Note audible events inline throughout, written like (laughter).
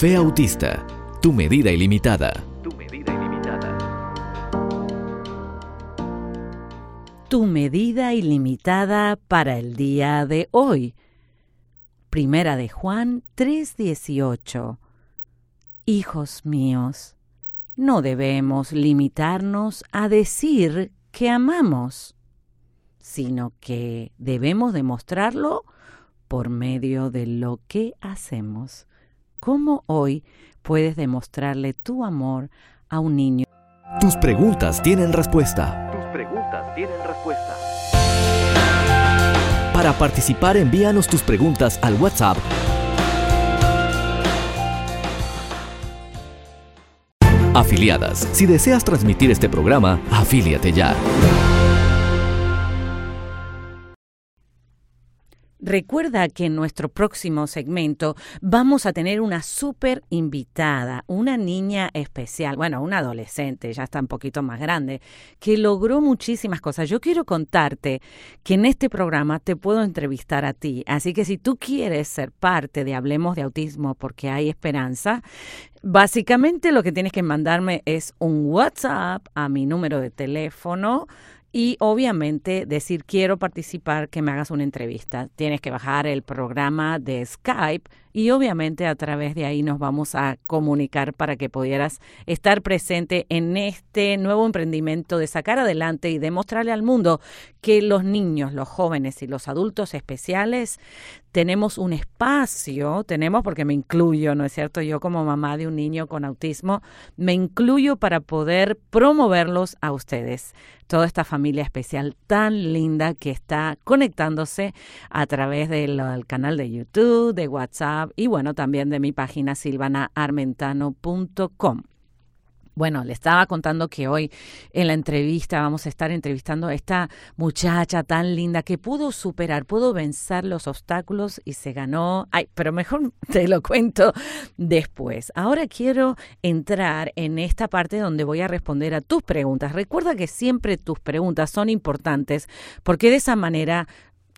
Fe Autista, tu medida ilimitada. Tu medida ilimitada. Tu medida ilimitada para el día de hoy. Primera de Juan 3:18. Hijos míos, no debemos limitarnos a decir que amamos, sino que debemos demostrarlo por medio de lo que hacemos. ¿Cómo hoy puedes demostrarle tu amor a un niño? Tus preguntas tienen respuesta. Tus preguntas tienen respuesta. Para participar, envíanos tus preguntas al WhatsApp Afiliadas. Si deseas transmitir este programa, afíliate ya. Recuerda que en nuestro próximo segmento vamos a tener una súper invitada, una niña especial, bueno, una adolescente, ya está un poquito más grande, que logró muchísimas cosas. Yo quiero contarte que en este programa te puedo entrevistar a ti, así que si tú quieres ser parte de Hablemos de Autismo porque hay esperanza, básicamente lo que tienes que mandarme es un WhatsApp a mi número de teléfono y obviamente decir quiero participar, que me hagas una entrevista. Tienes que bajar el programa de Skype y obviamente a través de ahí nos vamos a comunicar para que pudieras estar presente en este nuevo emprendimiento de sacar adelante y demostrarle al mundo que los niños, los jóvenes y los adultos especiales tenemos un espacio, tenemos porque me incluyo, ¿no es cierto? Yo como mamá de un niño con autismo, me incluyo para poder promoverlos a ustedes. Toda esta familia especial tan linda que está conectándose a través del canal de YouTube, de WhatsApp, y bueno, también de mi página silvanaarmentano.com. Bueno, le estaba contando que hoy en la entrevista vamos a estar entrevistando a esta muchacha tan linda que pudo superar, pudo vencer los obstáculos y se ganó. Ay, pero mejor (laughs) te lo cuento después. Ahora quiero entrar en esta parte donde voy a responder a tus preguntas. Recuerda que siempre tus preguntas son importantes porque de esa manera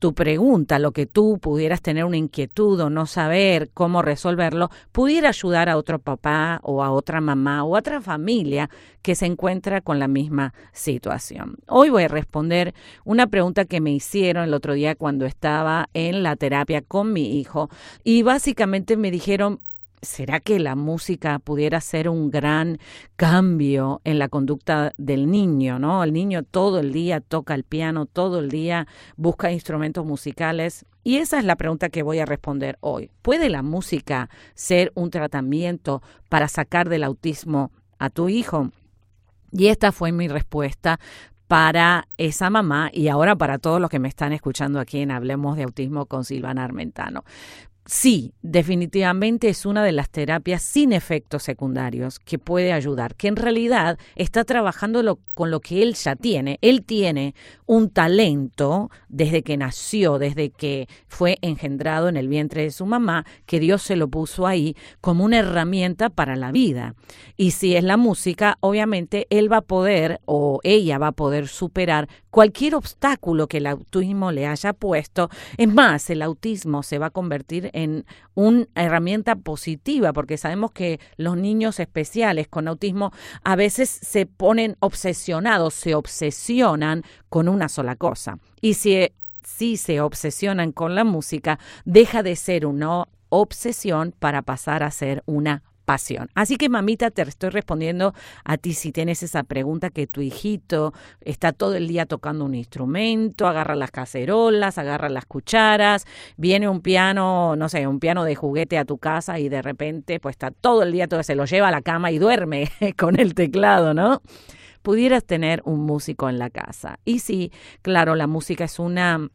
tu pregunta, lo que tú pudieras tener una inquietud o no saber cómo resolverlo, pudiera ayudar a otro papá o a otra mamá o a otra familia que se encuentra con la misma situación. Hoy voy a responder una pregunta que me hicieron el otro día cuando estaba en la terapia con mi hijo y básicamente me dijeron, ¿Será que la música pudiera ser un gran cambio en la conducta del niño, no? El niño todo el día toca el piano, todo el día busca instrumentos musicales. Y esa es la pregunta que voy a responder hoy. ¿Puede la música ser un tratamiento para sacar del autismo a tu hijo? Y esta fue mi respuesta para esa mamá y ahora para todos los que me están escuchando aquí en Hablemos de Autismo con Silvana Armentano. Sí, definitivamente es una de las terapias sin efectos secundarios que puede ayudar, que en realidad está trabajando con lo que él ya tiene. Él tiene un talento desde que nació, desde que fue engendrado en el vientre de su mamá, que Dios se lo puso ahí como una herramienta para la vida. Y si es la música, obviamente él va a poder o ella va a poder superar cualquier obstáculo que el autismo le haya puesto. Es más, el autismo se va a convertir en una herramienta positiva, porque sabemos que los niños especiales con autismo a veces se ponen obsesionados, se obsesionan con una sola cosa. Y si, si se obsesionan con la música, deja de ser una obsesión para pasar a ser una pasión. Así que mamita, te estoy respondiendo a ti si tienes esa pregunta que tu hijito está todo el día tocando un instrumento, agarra las cacerolas, agarra las cucharas, viene un piano, no sé, un piano de juguete a tu casa y de repente pues está todo el día, todo se lo lleva a la cama y duerme (laughs) con el teclado, ¿no? Pudieras tener un músico en la casa. Y sí, claro, la música es una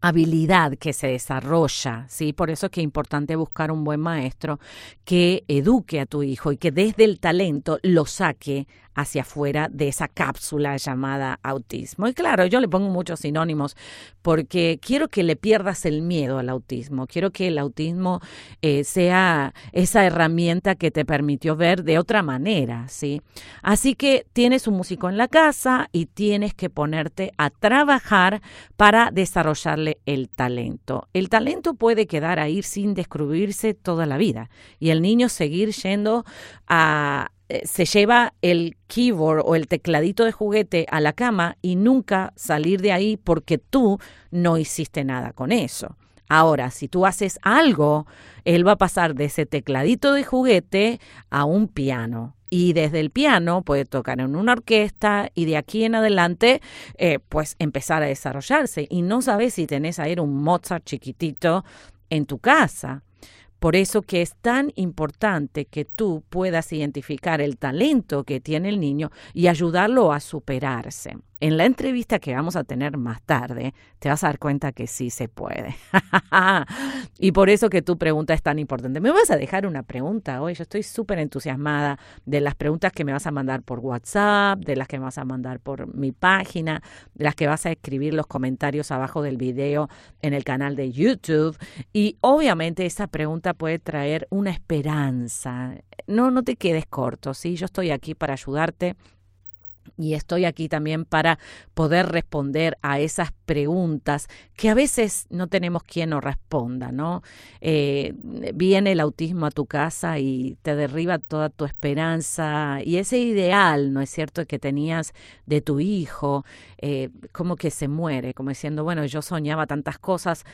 habilidad que se desarrolla, ¿sí? Por eso es que es importante buscar un buen maestro que eduque a tu hijo y que desde el talento lo saque hacia afuera de esa cápsula llamada autismo. Y claro, yo le pongo muchos sinónimos porque quiero que le pierdas el miedo al autismo, quiero que el autismo eh, sea esa herramienta que te permitió ver de otra manera, ¿sí? Así que tienes un músico en la casa y tienes que ponerte a trabajar para desarrollarle el talento. El talento puede quedar ahí sin descubrirse toda la vida y el niño seguir yendo a se lleva el keyboard o el tecladito de juguete a la cama y nunca salir de ahí porque tú no hiciste nada con eso. Ahora, si tú haces algo, él va a pasar de ese tecladito de juguete a un piano. Y desde el piano puede tocar en una orquesta y de aquí en adelante, eh, pues empezar a desarrollarse. Y no sabes si tenés a ir un Mozart chiquitito en tu casa. Por eso que es tan importante que tú puedas identificar el talento que tiene el niño y ayudarlo a superarse. En la entrevista que vamos a tener más tarde, te vas a dar cuenta que sí se puede. (laughs) y por eso que tu pregunta es tan importante. ¿Me vas a dejar una pregunta hoy? Yo estoy súper entusiasmada de las preguntas que me vas a mandar por WhatsApp, de las que me vas a mandar por mi página, de las que vas a escribir los comentarios abajo del video en el canal de YouTube. Y obviamente esa pregunta puede traer una esperanza. No, no te quedes corto, ¿sí? Yo estoy aquí para ayudarte y estoy aquí también para poder responder a esas preguntas que a veces no tenemos quien nos responda, ¿no? Eh, viene el autismo a tu casa y te derriba toda tu esperanza y ese ideal, ¿no es cierto?, que tenías de tu hijo, eh, como que se muere, como diciendo, bueno, yo soñaba tantas cosas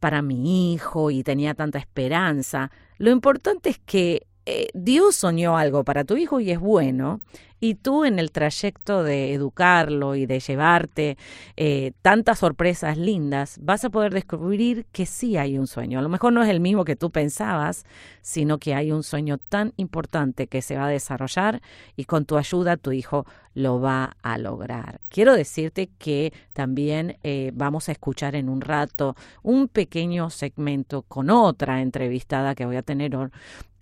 para mi hijo y tenía tanta esperanza. Lo importante es que eh, Dios soñó algo para tu hijo y es bueno, y tú en el trayecto de educarlo y de llevarte eh, tantas sorpresas lindas, vas a poder descubrir que sí hay un sueño. A lo mejor no es el mismo que tú pensabas, sino que hay un sueño tan importante que se va a desarrollar y con tu ayuda tu hijo lo va a lograr. Quiero decirte que también eh, vamos a escuchar en un rato un pequeño segmento con otra entrevistada que voy a tener hoy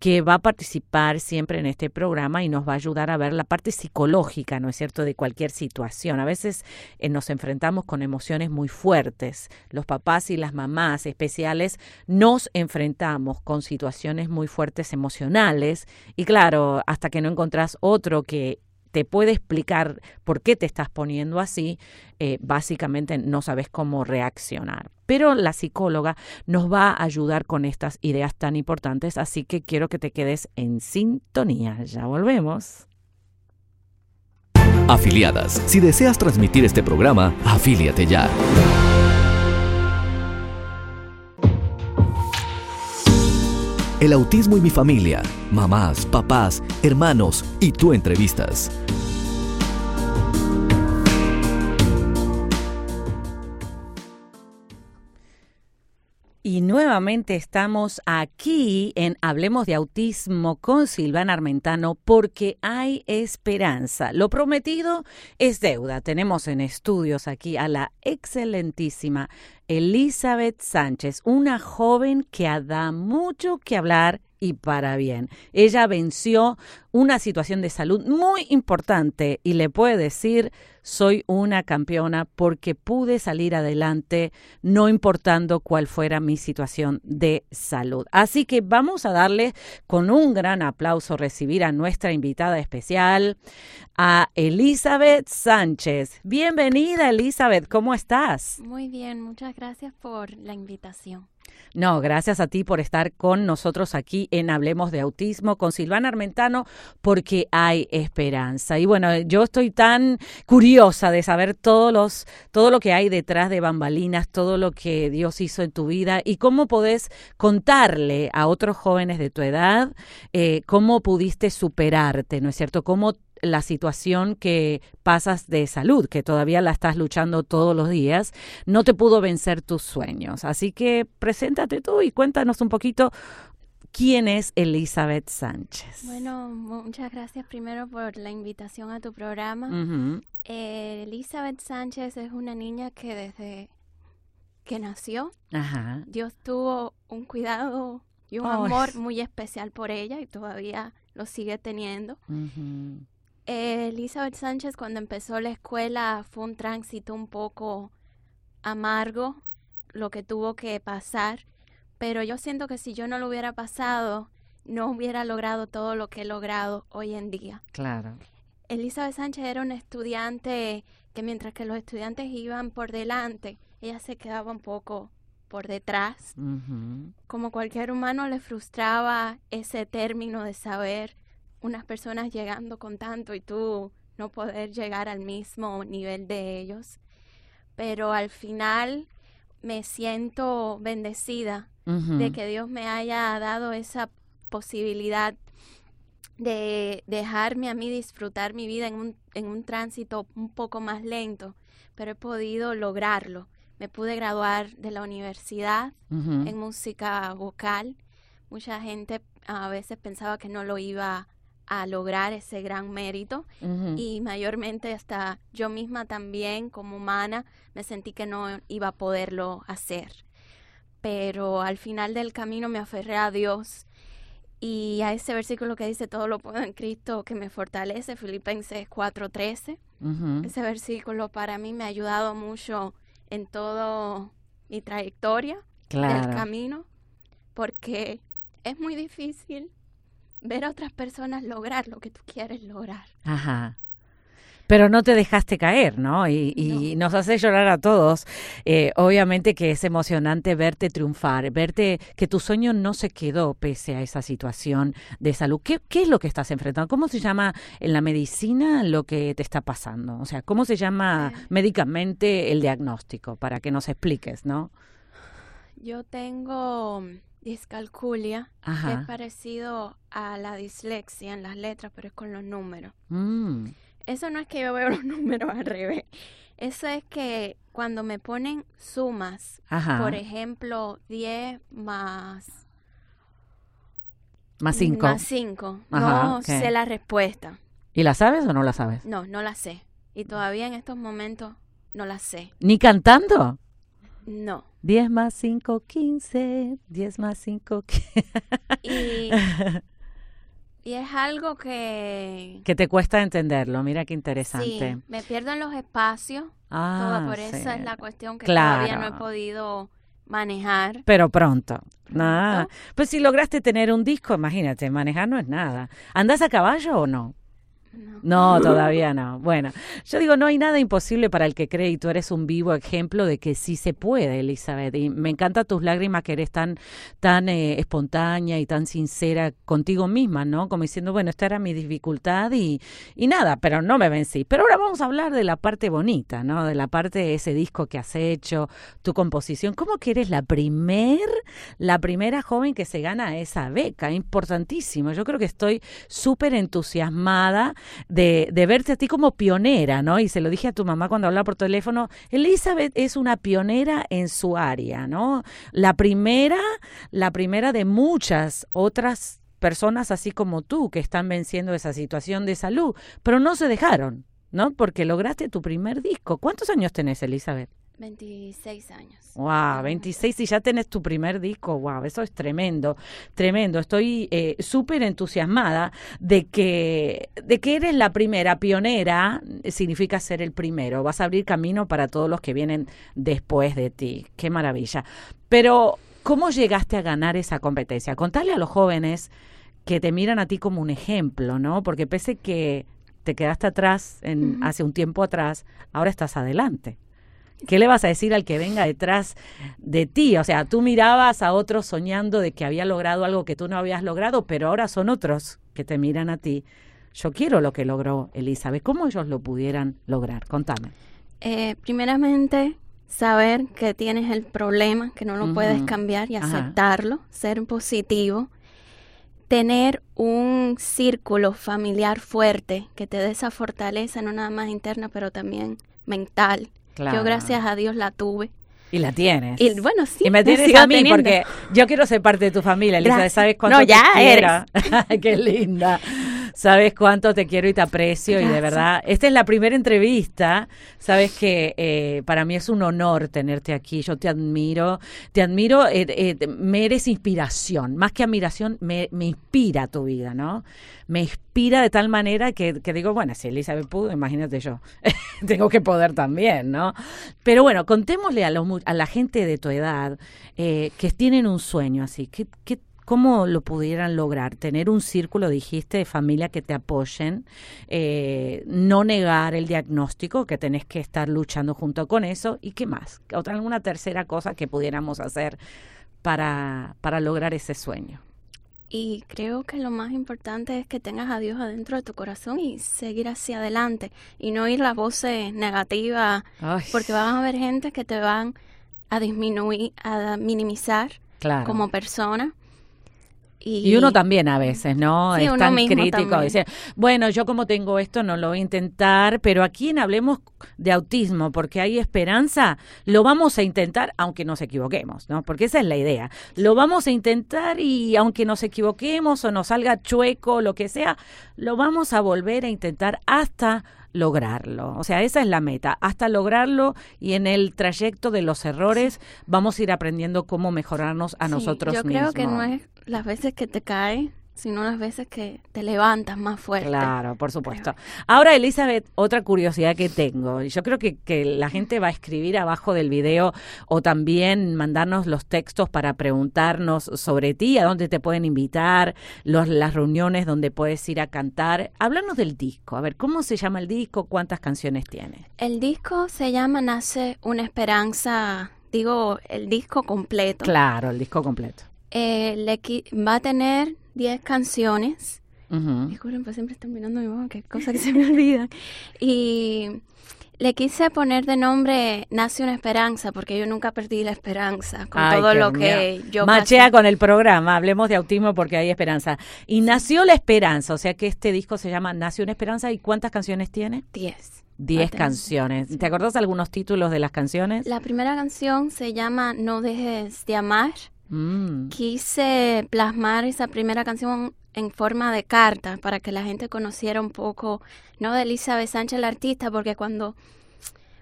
que va a participar siempre en este programa y nos va a ayudar a ver la parte psicológica, ¿no es cierto?, de cualquier situación. A veces eh, nos enfrentamos con emociones muy fuertes. Los papás y las mamás especiales nos enfrentamos con situaciones muy fuertes emocionales y claro, hasta que no encontrás otro que te puede explicar por qué te estás poniendo así, eh, básicamente no sabes cómo reaccionar. Pero la psicóloga nos va a ayudar con estas ideas tan importantes, así que quiero que te quedes en sintonía. Ya volvemos. Afiliadas, si deseas transmitir este programa, afíliate ya. El autismo y mi familia, mamás, papás, hermanos y tú entrevistas. Y nuevamente estamos aquí en Hablemos de Autismo con Silvana Armentano porque hay esperanza. Lo prometido es deuda. Tenemos en estudios aquí a la excelentísima Elizabeth Sánchez, una joven que da mucho que hablar y para bien. Ella venció una situación de salud muy importante y le puede decir, soy una campeona porque pude salir adelante no importando cuál fuera mi situación de salud. Así que vamos a darle con un gran aplauso recibir a nuestra invitada especial, a Elizabeth Sánchez. Bienvenida Elizabeth, ¿cómo estás? Muy bien, muchas gracias por la invitación. No, gracias a ti por estar con nosotros aquí en Hablemos de Autismo con Silvana Armentano, porque hay esperanza. Y bueno, yo estoy tan curiosa de saber todos los, todo lo que hay detrás de bambalinas, todo lo que Dios hizo en tu vida y cómo podés contarle a otros jóvenes de tu edad eh, cómo pudiste superarte, ¿no es cierto? Cómo la situación que pasas de salud, que todavía la estás luchando todos los días, no te pudo vencer tus sueños. Así que preséntate tú y cuéntanos un poquito quién es Elizabeth Sánchez. Bueno, muchas gracias primero por la invitación a tu programa. Eh, Elizabeth Sánchez es una niña que desde que nació, Dios tuvo un cuidado y un amor muy especial por ella y todavía lo sigue teniendo. Elizabeth Sánchez cuando empezó la escuela fue un tránsito un poco amargo lo que tuvo que pasar, pero yo siento que si yo no lo hubiera pasado, no hubiera logrado todo lo que he logrado hoy en día. Claro. Elizabeth Sánchez era una estudiante que mientras que los estudiantes iban por delante, ella se quedaba un poco por detrás. Como cualquier humano le frustraba ese término de saber unas personas llegando con tanto y tú no poder llegar al mismo nivel de ellos. Pero al final me siento bendecida de que Dios me haya dado esa posibilidad de dejarme a mí disfrutar mi vida en un, en un tránsito un poco más lento, pero he podido lograrlo. Me pude graduar de la universidad en música vocal. Mucha gente a veces pensaba que no lo iba a lograr ese gran mérito. Y mayormente hasta yo misma también como humana me sentí que no iba a poderlo hacer. Pero al final del camino me aferré a Dios. Y a ese versículo que dice todo lo puedo en Cristo que me fortalece, Filipenses 4:13. Ese versículo para mí me ha ayudado mucho en toda mi trayectoria del camino porque es muy difícil ver a otras personas lograr lo que tú quieres lograr. Ajá. Pero no te dejaste caer, ¿no? Y, nos hace llorar a todos. Eh, obviamente que es emocionante verte triunfar, verte que tu sueño no se quedó pese a esa situación de salud. ¿Qué, qué es lo que estás enfrentando? ¿Cómo se llama en la medicina lo que te está pasando? O sea, ¿cómo se llama eh. médicamente el diagnóstico? Para que nos expliques, ¿no? Yo tengo discalculia, que es parecido a la dislexia en las letras, pero es con los números. Mm. Eso no es que yo veo (laughs) los números al revés. Eso es que cuando me ponen sumas, por ejemplo, 10 más... Más 5. Más 5. No sé la respuesta. ¿Y la sabes o no la sabes? No, no la sé. Y todavía en estos momentos no la sé. ¿Ni cantando? No. 10 más 5, 15. 10 más 5, 15. Y (laughs) Y es algo que... Que te cuesta entenderlo, mira qué interesante. Sí, me pierdo en los espacios. Ah, por eso es la cuestión que todavía no he podido manejar. Pero pronto. Nada. Pues si lograste tener un disco, imagínate, manejar no es nada. ¿Andas a caballo o no? No. todavía no. Bueno, yo digo, no hay nada imposible para el que cree y tú eres un vivo ejemplo de que sí se puede, Elizabeth. Y me encanta tus lágrimas que eres tan, tan eh, espontánea y tan sincera contigo misma, ¿no? Como diciendo, bueno, esta era mi dificultad y, y nada, pero no me vencí. Pero ahora vamos a hablar de la parte bonita, ¿no? De la parte de ese disco que has hecho, tu composición. ¿Cómo que eres la primer, la primera joven que se gana esa beca? Importantísimo. Yo creo que estoy súper entusiasmada de, de verte a ti como pionera, ¿no? Y se lo dije a tu mamá cuando hablaba por teléfono, Elizabeth es una pionera en su área, ¿no? La primera, la primera de muchas otras personas así como tú que están venciendo esa situación de salud, pero no se dejaron, ¿no? Porque lograste tu primer disco. ¿Cuántos años tenés, Elizabeth? 26 años. Wow, 26 y ya tenés tu primer disco. Wow, eso es tremendo, tremendo. Estoy eh, súper entusiasmada de que, de que eres la primera pionera, significa ser el primero. Vas a abrir camino para todos los que vienen después de ti. Qué maravilla. Pero, ¿cómo llegaste a ganar esa competencia? Contale a los jóvenes que te miran a ti como un ejemplo, ¿no? Porque pese que te quedaste atrás en, hace un tiempo atrás, ahora estás adelante. ¿Qué le vas a decir al que venga detrás de ti? O sea, tú mirabas a otros soñando de que había logrado algo que tú no habías logrado, pero ahora son otros que te miran a ti. Yo quiero lo que logró Elizabeth. ¿Cómo ellos lo pudieran lograr? Contame. Eh, primeramente, saber que tienes el problema, que no lo puedes cambiar y aceptarlo, ser positivo. Tener un círculo familiar fuerte que te dé esa fortaleza, no nada más interna, pero también mental yo gracias a Dios la tuve. Y la tienes. Y bueno, sí. Y me tienes a mí porque yo quiero ser parte de tu familia, Elisa. ¿Sabes cuánto no, ya Eres. (laughs) Qué linda. Sabes cuánto te quiero y te aprecio y de verdad, esta es la primera entrevista, sabes que eh, para mí es un honor tenerte aquí, yo te admiro, te admiro, eh, eh, me eres inspiración, más que admiración, me, me inspira tu vida, ¿no? Me inspira de tal manera que, que digo, bueno, si Elizabeth pudo, imagínate yo, (laughs) tengo que poder también, ¿no? Pero bueno, contémosle a, los, a la gente de tu edad que tienen un sueño así, ¿qué, qué ¿Cómo lo pudieran lograr? Tener un círculo, dijiste, de familia que te apoyen, eh, no negar el diagnóstico, que tenés que estar luchando junto con eso, y qué más, otra alguna tercera cosa que pudiéramos hacer para, para lograr ese sueño. Y creo que lo más importante es que tengas a Dios adentro de tu corazón y seguir hacia adelante y no ir las voces negativas, porque van a haber gente que te van a disminuir, a minimizar como persona y, uno también a veces, ¿no? es tan crítico. Dice, bueno, yo como tengo esto no lo voy a intentar, pero aquí en Hablemos de Autismo, porque hay esperanza, lo vamos a intentar aunque nos equivoquemos, ¿no? Porque esa es la idea. Lo vamos a intentar y aunque nos equivoquemos o nos salga chueco, lo que sea, lo vamos a volver a intentar hasta lograrlo. O sea, esa es la meta, hasta lograrlo y en el trayecto de los errores vamos a ir aprendiendo cómo mejorarnos a nosotros mismos. Yo creo que no es las veces que te cae, sino las veces que te levantas más fuerte. Claro, por supuesto. Ahora, Elizabeth, otra curiosidad que tengo. Yo creo que, que la gente va a escribir abajo del video o también mandarnos los textos para preguntarnos sobre ti, a dónde te pueden invitar, los, las reuniones donde puedes ir a cantar. Háblanos del disco. A ver, ¿cómo se llama el disco? ¿Cuántas canciones tiene? El disco se llama Nace una esperanza, digo, el disco completo. Claro, el disco completo. Eh, le va a tener 10 canciones. Disculpen, pues siempre están mirando mi mamá, qué cosa que se me (laughs) olvida. Y le quise poner de nombre Nace una esperanza, porque yo nunca perdí la esperanza con todo lo que yo Machea con el programa, hablemos de autismo porque hay esperanza. Y nació la esperanza, o sea que este disco se llama Nació una esperanza. ¿Y cuántas canciones tiene? Diez. Diez canciones. ¿Te acordás algunos títulos de las canciones? La primera canción se llama No dejes de amar. Mm. Quise plasmar esa primera canción en forma de carta para que la gente conociera un poco, no de Elizabeth Sánchez, la artista, porque cuando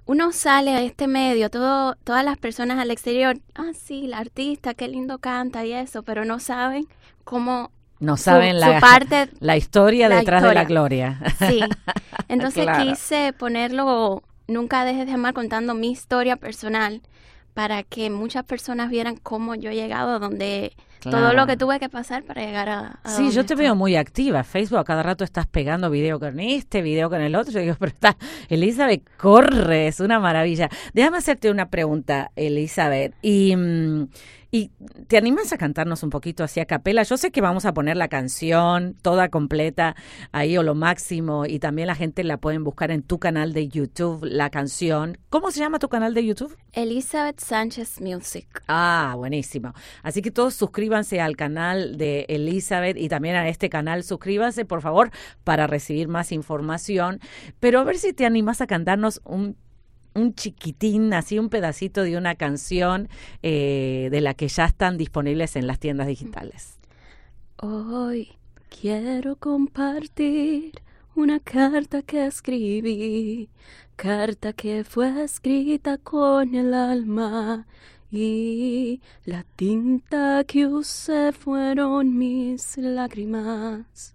uno sale a este medio, todo, todas las personas al exterior, ah, sí, la artista, qué lindo canta y eso, pero no saben cómo no saben la, parte, (laughs) la historia detrás de la gloria. Sí. (laughs) Entonces quise ponerlo, nunca dejes de amar contando mi historia personal para que muchas personas vieran cómo yo he llegado donde todo lo que tuve que pasar para llegar a... sí, yo te veo muy activa. Facebook a cada rato estás pegando video con este, video con el otro. Yo digo, (laughs) pero está, Elizabeth, corre, es una maravilla. Déjame hacerte una pregunta, Elizabeth. Y... Mm, ¿Y te animas a cantarnos un poquito así a capela? Yo sé que vamos a poner la canción toda completa ahí o lo máximo y también la gente la pueden buscar en tu canal de YouTube, la canción. ¿Cómo se llama tu canal de YouTube? Elizabeth Sánchez Music. Ah, buenísimo. Así que todos suscríbanse al canal de Elizabeth y también a este canal. Suscríbanse, por favor, para recibir más información. Pero a ver si te animas a cantarnos un un chiquitín, así un pedacito de una canción eh, de la que ya están disponibles en las tiendas digitales. Hoy quiero compartir una carta que escribí, carta que fue escrita con el alma y la tinta que usé fueron mis lágrimas.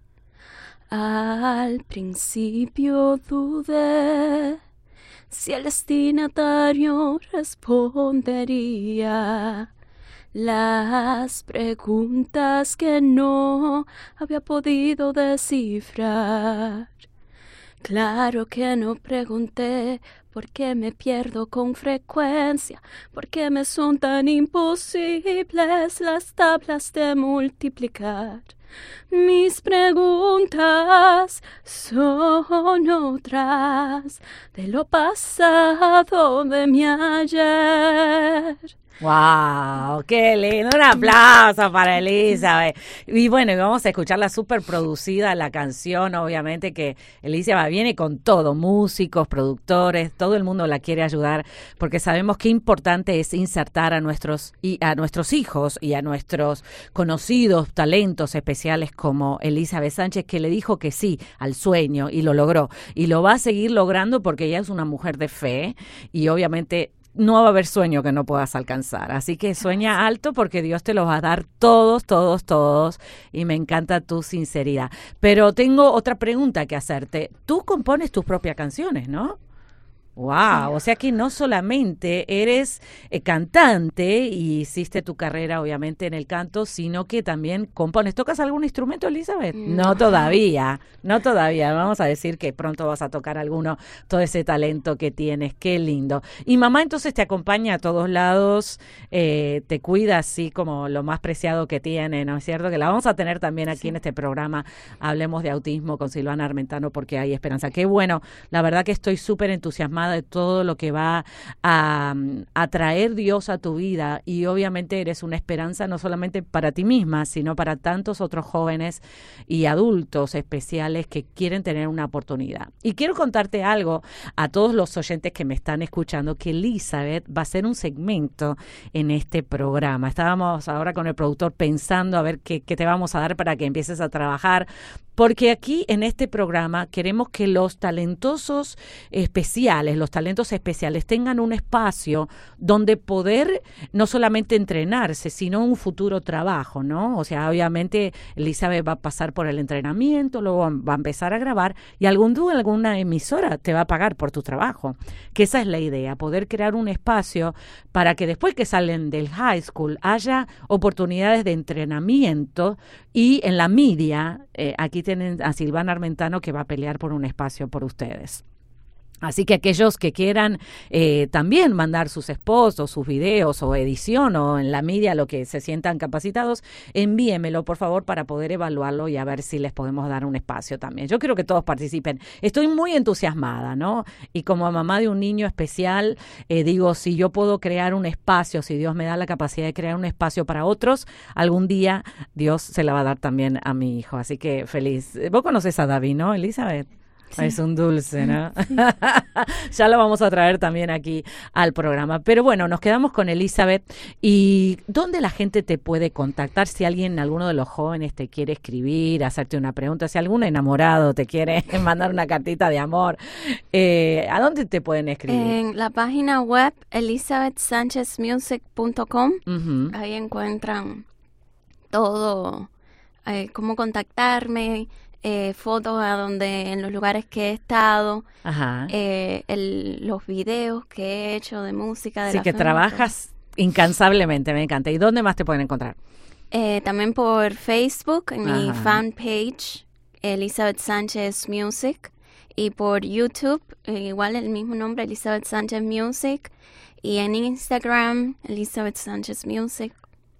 Al principio dudé si el destinatario respondería las preguntas que no había podido descifrar. Claro que no pregunté por qué me pierdo con frecuencia, por qué me son tan imposibles las tablas de multiplicar. Mis preguntas son otras de lo pasado de mi ayer. ¡Wow! ¡Qué lindo! Un aplauso para Elizabeth. Y bueno, vamos a escuchar la súper producida, la canción, obviamente, que Elizabeth viene con todo, músicos, productores, todo el mundo la quiere ayudar, porque sabemos qué importante es insertar a nuestros, y a nuestros hijos y a nuestros conocidos talentos especiales como Elizabeth Sánchez, que le dijo que sí al sueño y lo logró. Y lo va a seguir logrando porque ella es una mujer de fe y obviamente no va a haber sueño que no puedas alcanzar. Así que sueña alto porque Dios te lo va a dar todos, todos, todos. Y me encanta tu sinceridad. Pero tengo otra pregunta que hacerte. Tú compones tus propias canciones, ¿no? Wow, o sea que no solamente eres eh, cantante y hiciste tu carrera obviamente en el canto, sino que también compones. ¿Tocas algún instrumento, Elizabeth? No, todavía, no todavía. Vamos a decir que pronto vas a tocar alguno, todo ese talento que tienes, qué lindo. Y mamá entonces te acompaña a todos lados, eh, te cuida así como lo más preciado que tiene, ¿no es cierto? Que la vamos a tener también aquí en este programa, Hablemos de Autismo con Silvana Armentano porque hay esperanza. Qué bueno, la verdad que estoy súper entusiasmada de todo lo que va a, traer Dios a tu vida y obviamente eres una esperanza no solamente para ti misma, sino para tantos otros jóvenes y adultos especiales que quieren tener una oportunidad. Y quiero contarte algo a todos los oyentes que me están escuchando, que Elizabeth va a hacer un segmento en este programa. Estábamos ahora con el productor pensando a ver qué, qué te vamos a dar para que empieces a trabajar, porque aquí en este programa queremos que los talentosos especiales, los talentos especiales tengan un espacio donde poder no solamente entrenarse, sino un futuro trabajo, ¿no? O sea, obviamente Elizabeth va a pasar por el entrenamiento, luego va a empezar a grabar y algún día alguna emisora te va a pagar por tu trabajo. Que esa es la idea, poder crear un espacio para que después que salen del high school haya oportunidades de entrenamiento y en la media, eh, aquí tienen a Silvana Armentano que va a pelear por un espacio por ustedes. Así que aquellos que quieran eh, también mandar sus esposos, sus videos o edición o en la media lo que se sientan capacitados, envíemelo por favor para poder evaluarlo y a ver si les podemos dar un espacio también. Yo quiero que todos participen. Estoy muy entusiasmada, ¿no? Y como mamá de un niño especial, eh, digo, si yo puedo crear un espacio, si Dios me da la capacidad de crear un espacio para otros, algún día Dios se la va a dar también a mi hijo. Así que feliz. Vos conoces a David, ¿no, Elizabeth? Es un dulce, ¿no? (laughs) ya lo vamos a traer también aquí al programa. Pero bueno, nos quedamos con Elizabeth. ¿Y dónde la gente te puede contactar? Si alguien, alguno de los jóvenes te quiere escribir, hacerte una pregunta, si algún enamorado te quiere (laughs) mandar una cartita de amor, eh, ¿a dónde te pueden escribir? En la página web elizabethsanchezmusic.com. Ahí encuentran todo, eh, cómo contactarme eh, fotos a donde en los lugares que he estado, eh, los videos que he hecho de música. De Así que trabajas incansablemente, me encanta. ¿Y dónde más te pueden encontrar? Eh, también por Facebook, en mi fanpage, Elizabeth Sánchez Music, y por YouTube, igual el mismo nombre, Elizabeth Sánchez Music, y en Instagram, Elizabeth Sánchez Music.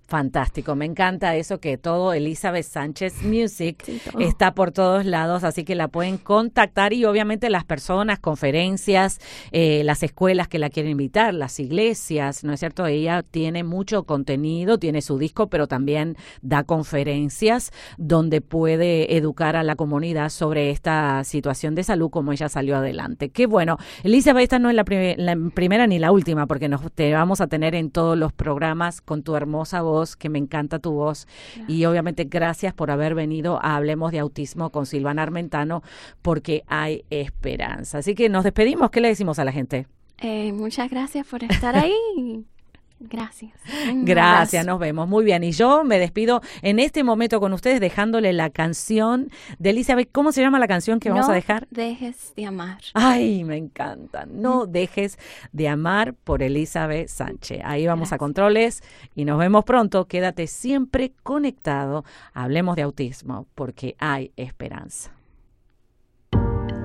Fantástico, me encanta eso que todo Elizabeth Sánchez Music está por todos lados, así que la pueden contactar y obviamente las personas, conferencias, eh, las escuelas que la quieren invitar, las iglesias, ¿no es cierto? Ella tiene mucho contenido, tiene su disco, pero también da conferencias donde puede educar a la comunidad sobre esta situación de salud como ella salió adelante. Qué bueno. Elizabeth, esta no es la, la primera ni la última porque nos te vamos a tener en todos los programas con tu hermosa voz que me encanta tu voz. Y obviamente gracias por haber venido a Hablemos de Autismo con Silvana Armentano, porque hay esperanza. Así que nos despedimos. ¿Qué le decimos a la gente? Eh, muchas gracias por estar ahí. (laughs) Gracias. Gracias, nos vemos. Muy bien. Y yo me despido en este momento con ustedes dejándole la canción de Elizabeth. ¿Cómo se llama la canción que vamos a dejar? Dejes de amar. Ay, me encanta. No dejes de amar por Elizabeth Sánchez. Ahí vamos a controles y nos vemos pronto. Quédate siempre conectado. Hablemos de autismo porque hay esperanza.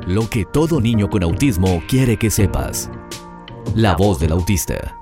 Lo que todo niño con autismo quiere que sepas. La voz del autista.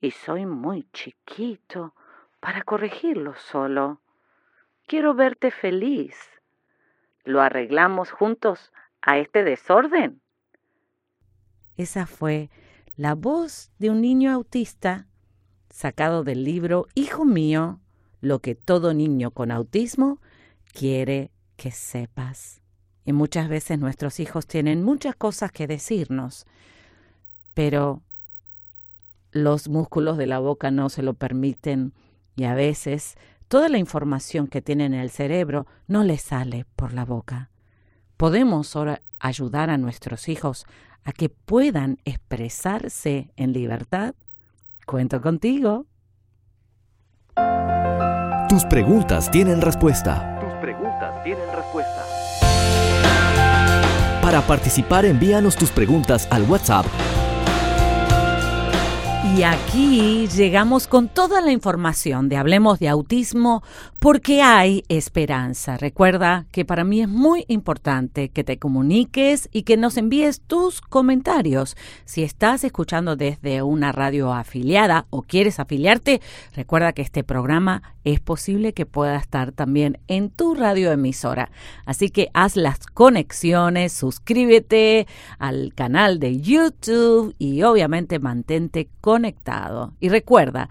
Y soy muy chiquito para corregirlo solo. Quiero verte feliz. ¿Lo arreglamos juntos a este desorden? Esa fue la voz de un niño autista sacado del libro Hijo mío, lo que todo niño con autismo quiere que sepas. Y muchas veces nuestros hijos tienen muchas cosas que decirnos, pero los músculos de la boca no se lo permiten y a veces toda la información que tienen en el cerebro no les sale por la boca. Podemos ahora ayudar a nuestros hijos a que puedan expresarse en libertad. Cuento contigo. Tus preguntas tienen respuesta. Tus preguntas tienen respuesta. Para participar envíanos tus preguntas al WhatsApp y aquí llegamos con toda la información de Hablemos de Autismo porque hay esperanza. Recuerda que para mí es muy importante que te comuniques y que nos envíes tus comentarios. Si estás escuchando desde una radio afiliada o quieres afiliarte, recuerda que este programa es posible que pueda estar también en tu radio emisora. Así que haz las conexiones, suscríbete al canal de YouTube y obviamente mantente conectado. Y recuerda